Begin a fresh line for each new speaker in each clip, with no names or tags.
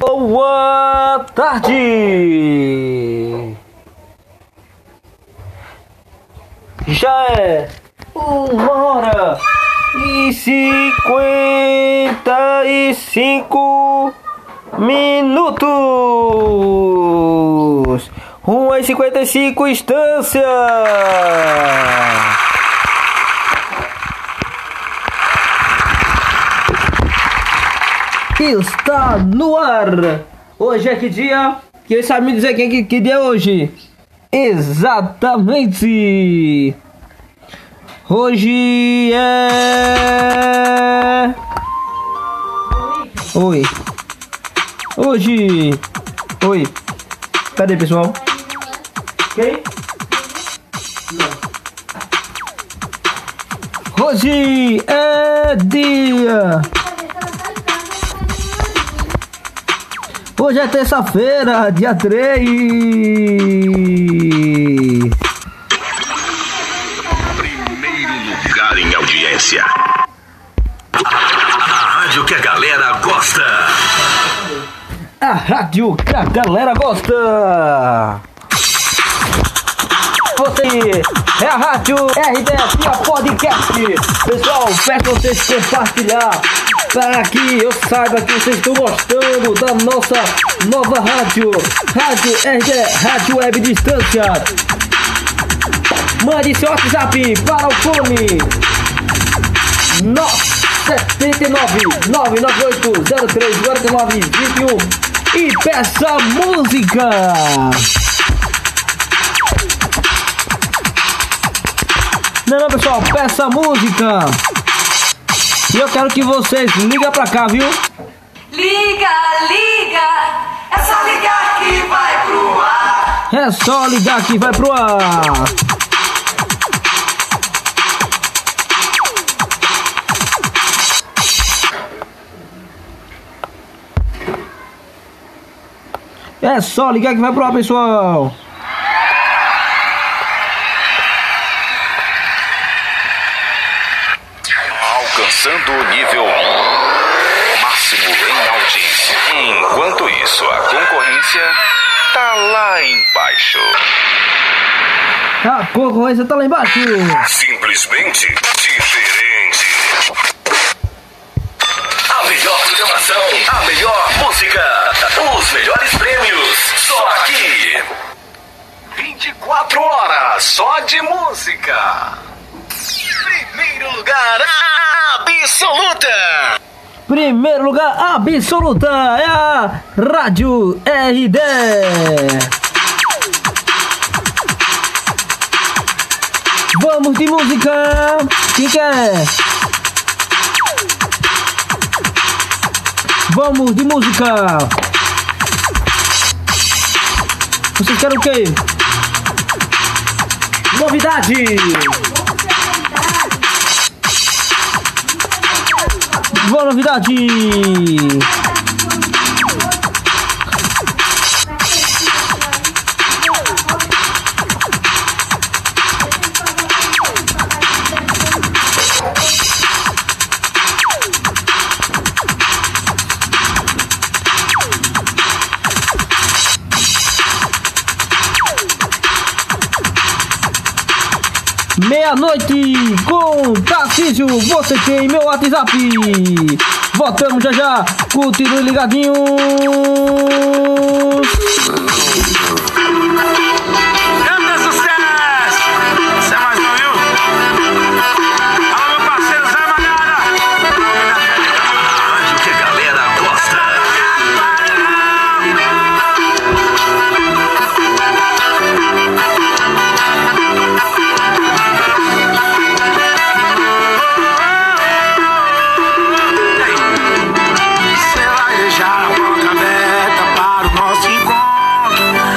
Boa tarde! Já é uma hora e cinquenta e cinco minutos. Uma e cinquenta e cinco instâncias. Está no ar. Hoje é que dia? Quem sabe me dizer quem que, que dia é hoje? Exatamente. Hoje é. Oi. Hoje. Oi. Cadê pessoal? Quem? Hoje é dia. Hoje é terça-feira, dia 3.
Primeiro lugar em audiência. A rádio que a galera gosta.
A rádio que a galera gosta. Você é a rádio RDS a podcast. Pessoal, peço vocês compartilhar para que eu saiba que vocês estão gostando da nossa nova rádio. Rádio RD, Rádio Web Distância. Mande seu WhatsApp para o fone 79 998 03 49 21 e peça música. Não, não, pessoal, peça música. E eu quero que vocês ligam pra cá, viu?
Liga, liga, é só ligar que vai pro ar.
É só ligar que vai pro ar. É só ligar que vai pro ar, pessoal.
Alcançando o nível máximo em audiência. Enquanto isso, a concorrência tá lá embaixo.
A concorrência tá lá embaixo.
Simplesmente diferente. A melhor programação, a melhor música, os melhores prêmios, só aqui. 24 horas só de música. Primeiro lugar absoluta.
Primeiro lugar absoluta é a Rádio RD. Vamos de música. Quem quer? Vamos de música. Vocês querem o quê? Novidade. Boa novidade. Meia-noite com Tarcísio, você tem meu WhatsApp. Voltamos já já, continue ligadinho.
Você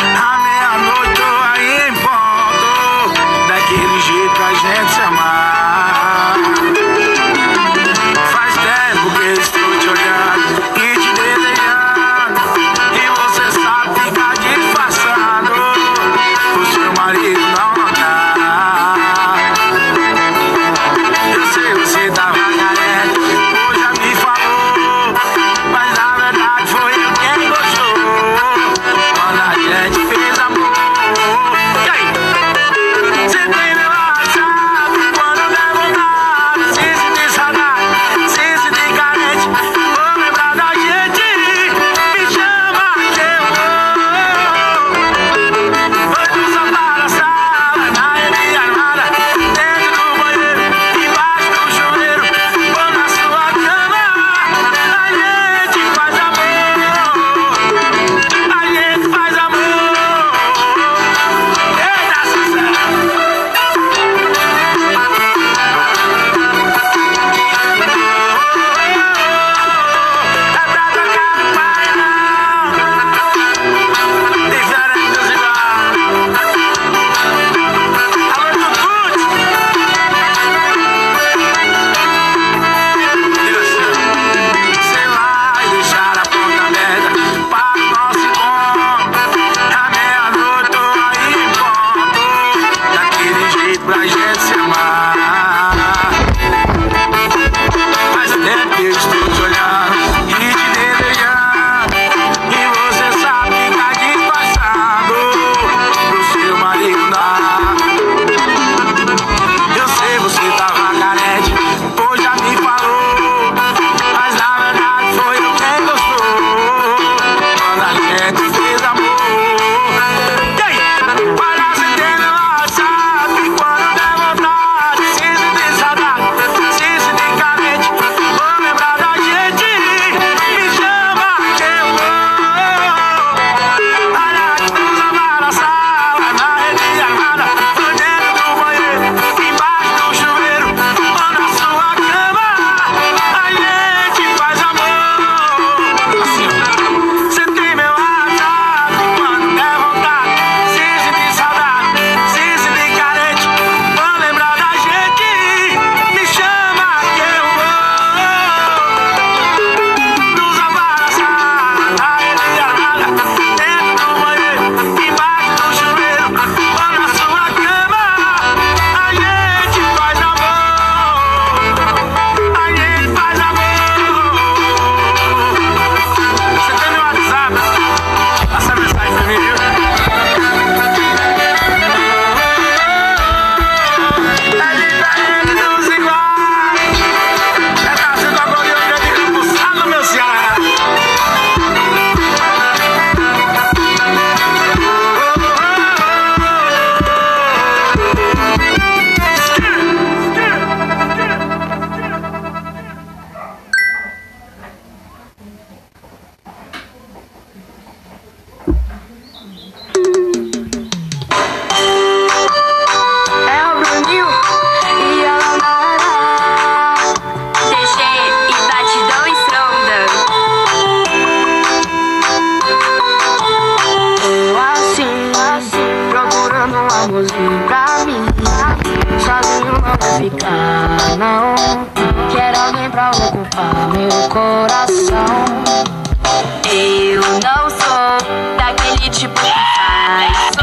procurando um amorzinho pra mim. Sozinho não vou ficar, não. Quero alguém pra ocupar meu coração. Eu não sou daquele tipo que faz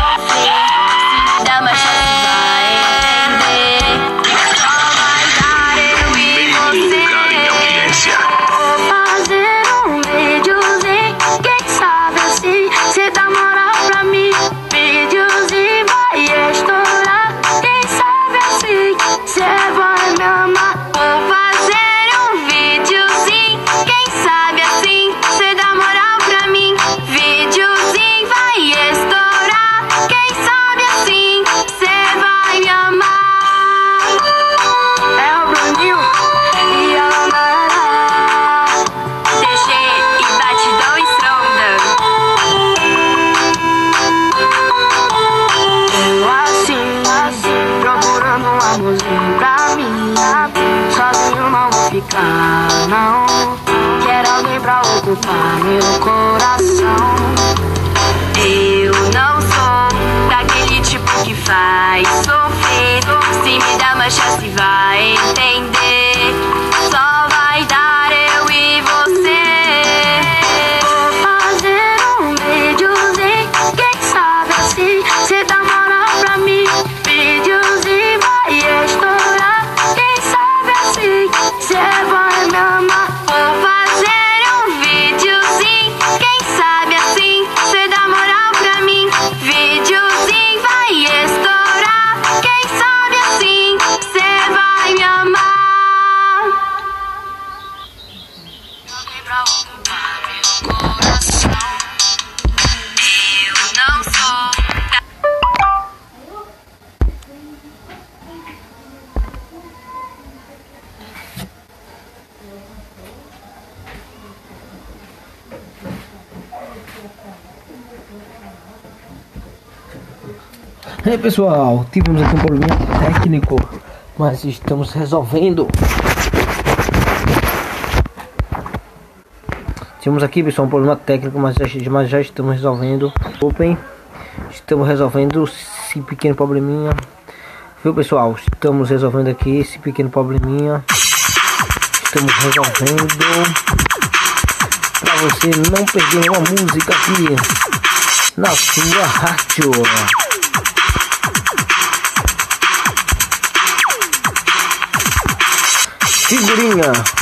pessoal, tivemos aqui um problema técnico, mas estamos resolvendo. Tivemos aqui pessoal um problema técnico, mas já, mas já estamos resolvendo. Open, estamos resolvendo esse pequeno probleminha. Viu pessoal, estamos resolvendo aqui esse pequeno probleminha. Estamos resolvendo para você não perder uma música aqui na sua rádio. Figurinha.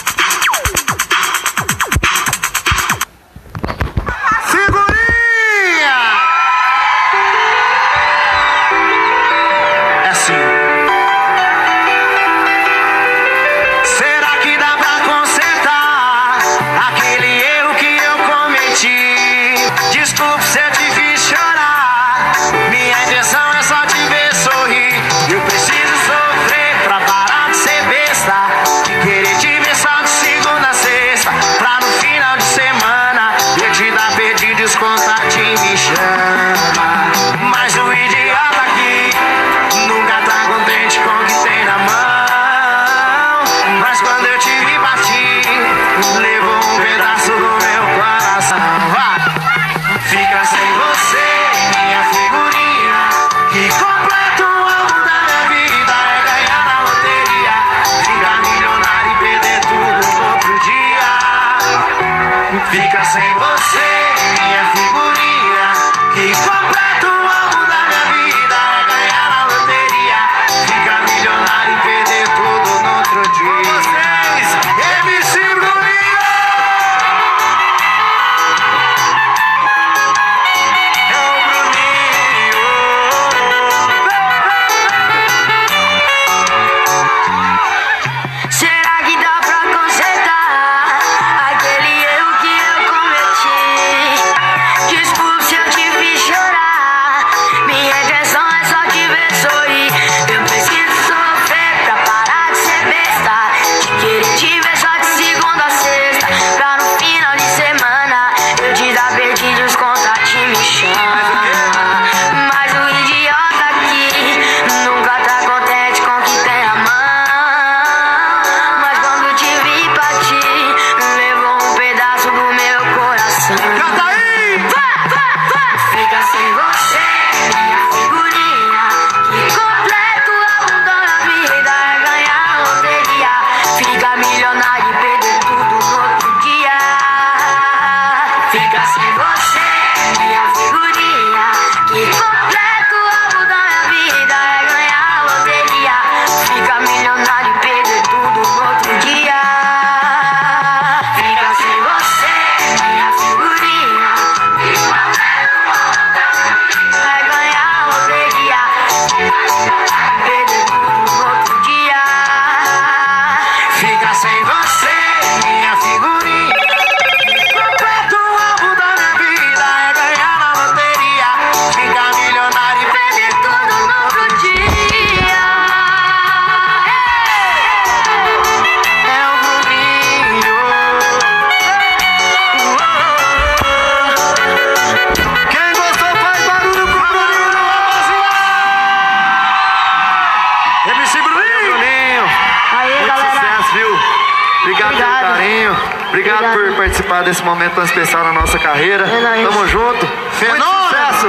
Obrigado,
Obrigado.
por participar desse momento tão especial na nossa carreira.
É nóis.
Tamo junto. Muito sucesso.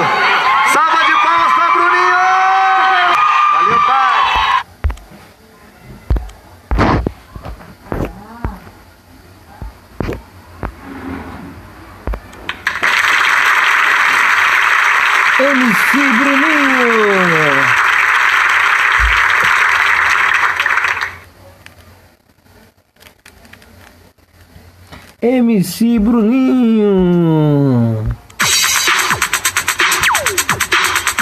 MC Bruninho.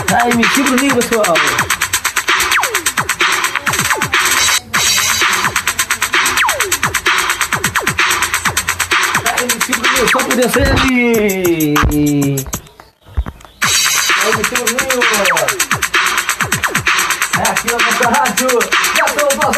Ah, MC Bruninho, pessoal. Ah, MC Bruninho, só podia ser ele. É MC Bruninho. É aqui na nossa rádio. Já são duas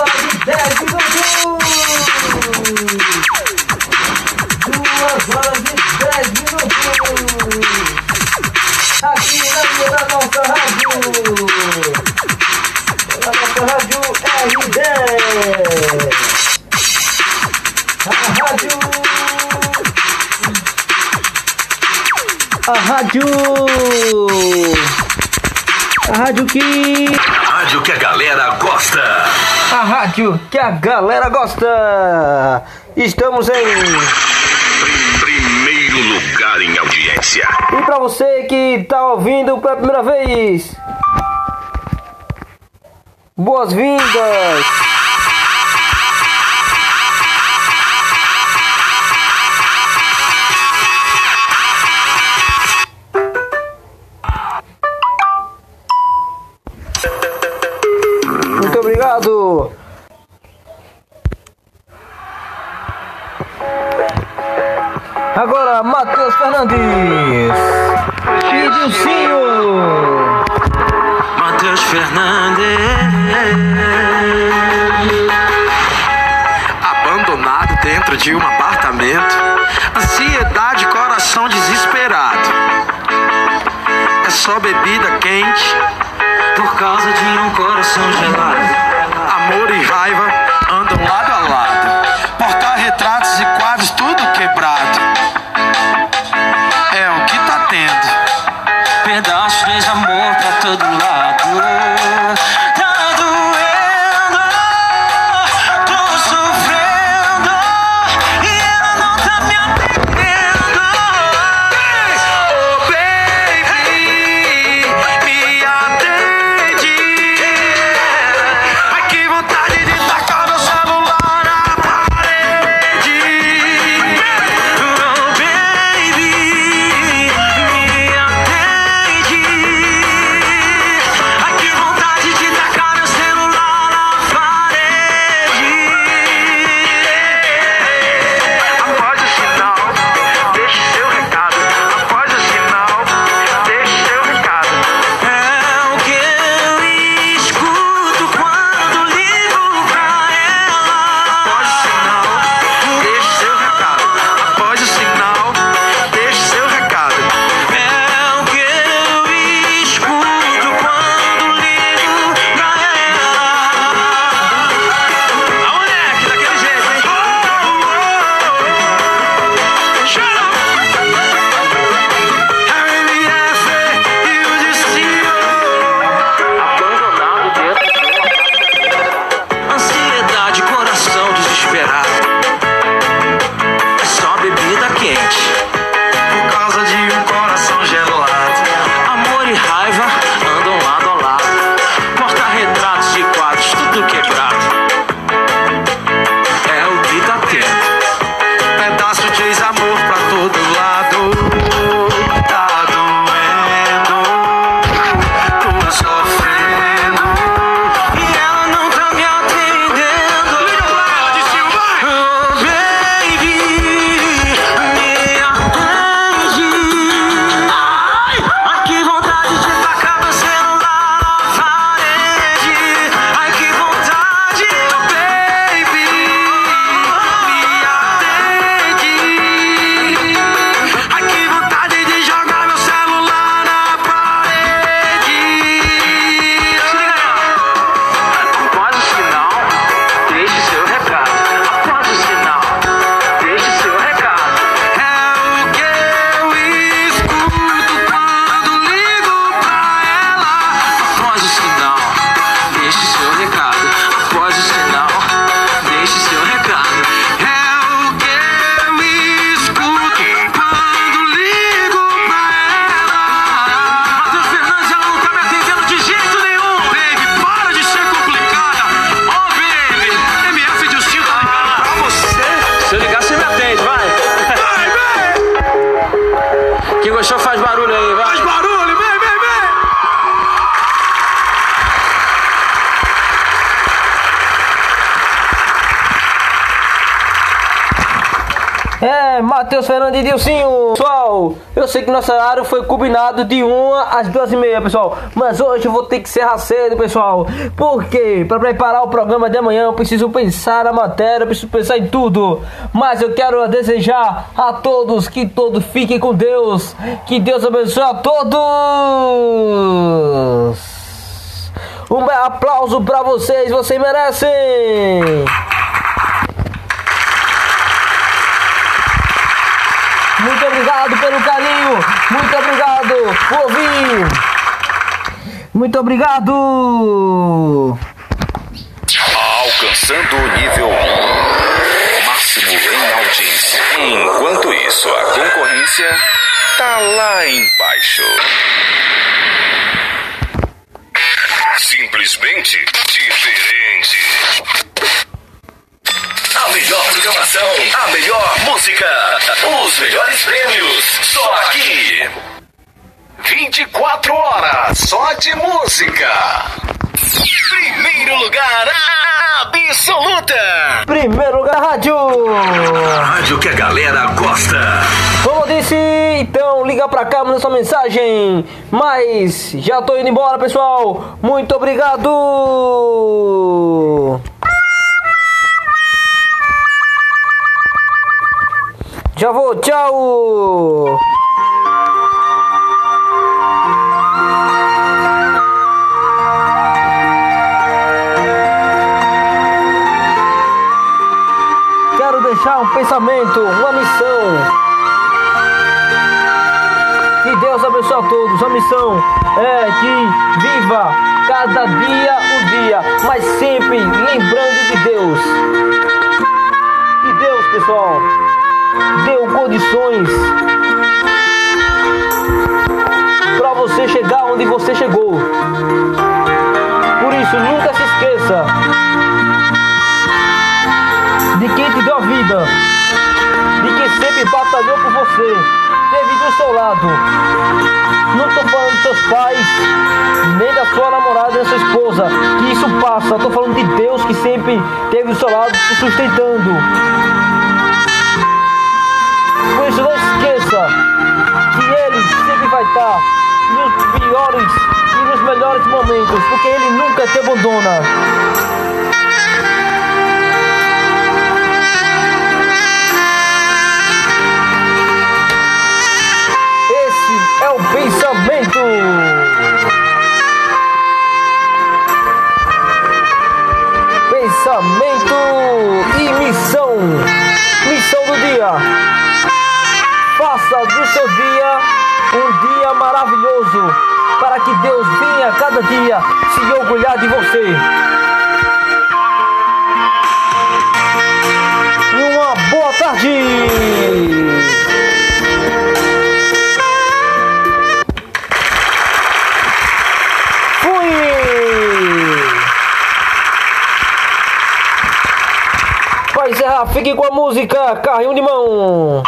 rádio que
a galera gosta.
Estamos em.
Primeiro lugar em audiência.
E pra você que tá ouvindo pela primeira vez, boas-vindas! Muito obrigado! Matheus Fernandes e.
Matheus Fernandes. Abandonado dentro de um apartamento. Ansiedade, coração desesperado. É só bebida quente por causa de um coração gelado.
Matheus Fernandes e Dilcinho. Pessoal, eu sei que nosso horário foi combinado de 1 às 2 e meia, pessoal. Mas hoje eu vou ter que encerrar cedo, pessoal. Porque para preparar o programa de amanhã eu preciso pensar na matéria, eu preciso pensar em tudo. Mas eu quero desejar a todos que todos fiquem com Deus. Que Deus abençoe a todos. Um aplauso para vocês, vocês merecem. Muito obrigado pelo carinho. Muito obrigado por ouvir. Muito obrigado.
Alcançando o nível máximo em audiência. Enquanto isso, a concorrência tá lá embaixo. Simplesmente diferente. A melhor programação, a melhor música, os melhores prêmios, só aqui. 24 horas só de música. Primeiro lugar absoluta.
Primeiro lugar, rádio.
Rádio que a galera gosta.
Como disse, então liga pra cá, manda sua mensagem. Mas já tô indo embora, pessoal. Muito obrigado. Já vou, tchau. Quero deixar um pensamento, uma missão. Que Deus abençoe a todos. A missão é que viva cada dia o dia, mas sempre lembrando de Deus. Que Deus, pessoal, deu condições para você chegar onde você chegou. Por isso, nunca se esqueça de quem te deu a vida, de quem sempre batalhou por você, teve do seu lado. Não estou falando dos seus pais, nem da sua namorada, da sua esposa, que isso passa. Estou falando de Deus que sempre teve do seu lado, te sustentando. Momentos, porque Ele nunca te abandona. De você. E uma boa tarde. Fui! Para encerrar, fique com a música Carrinho de Mão.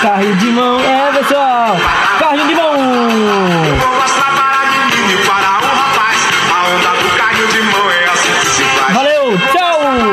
Carrinho de mão, é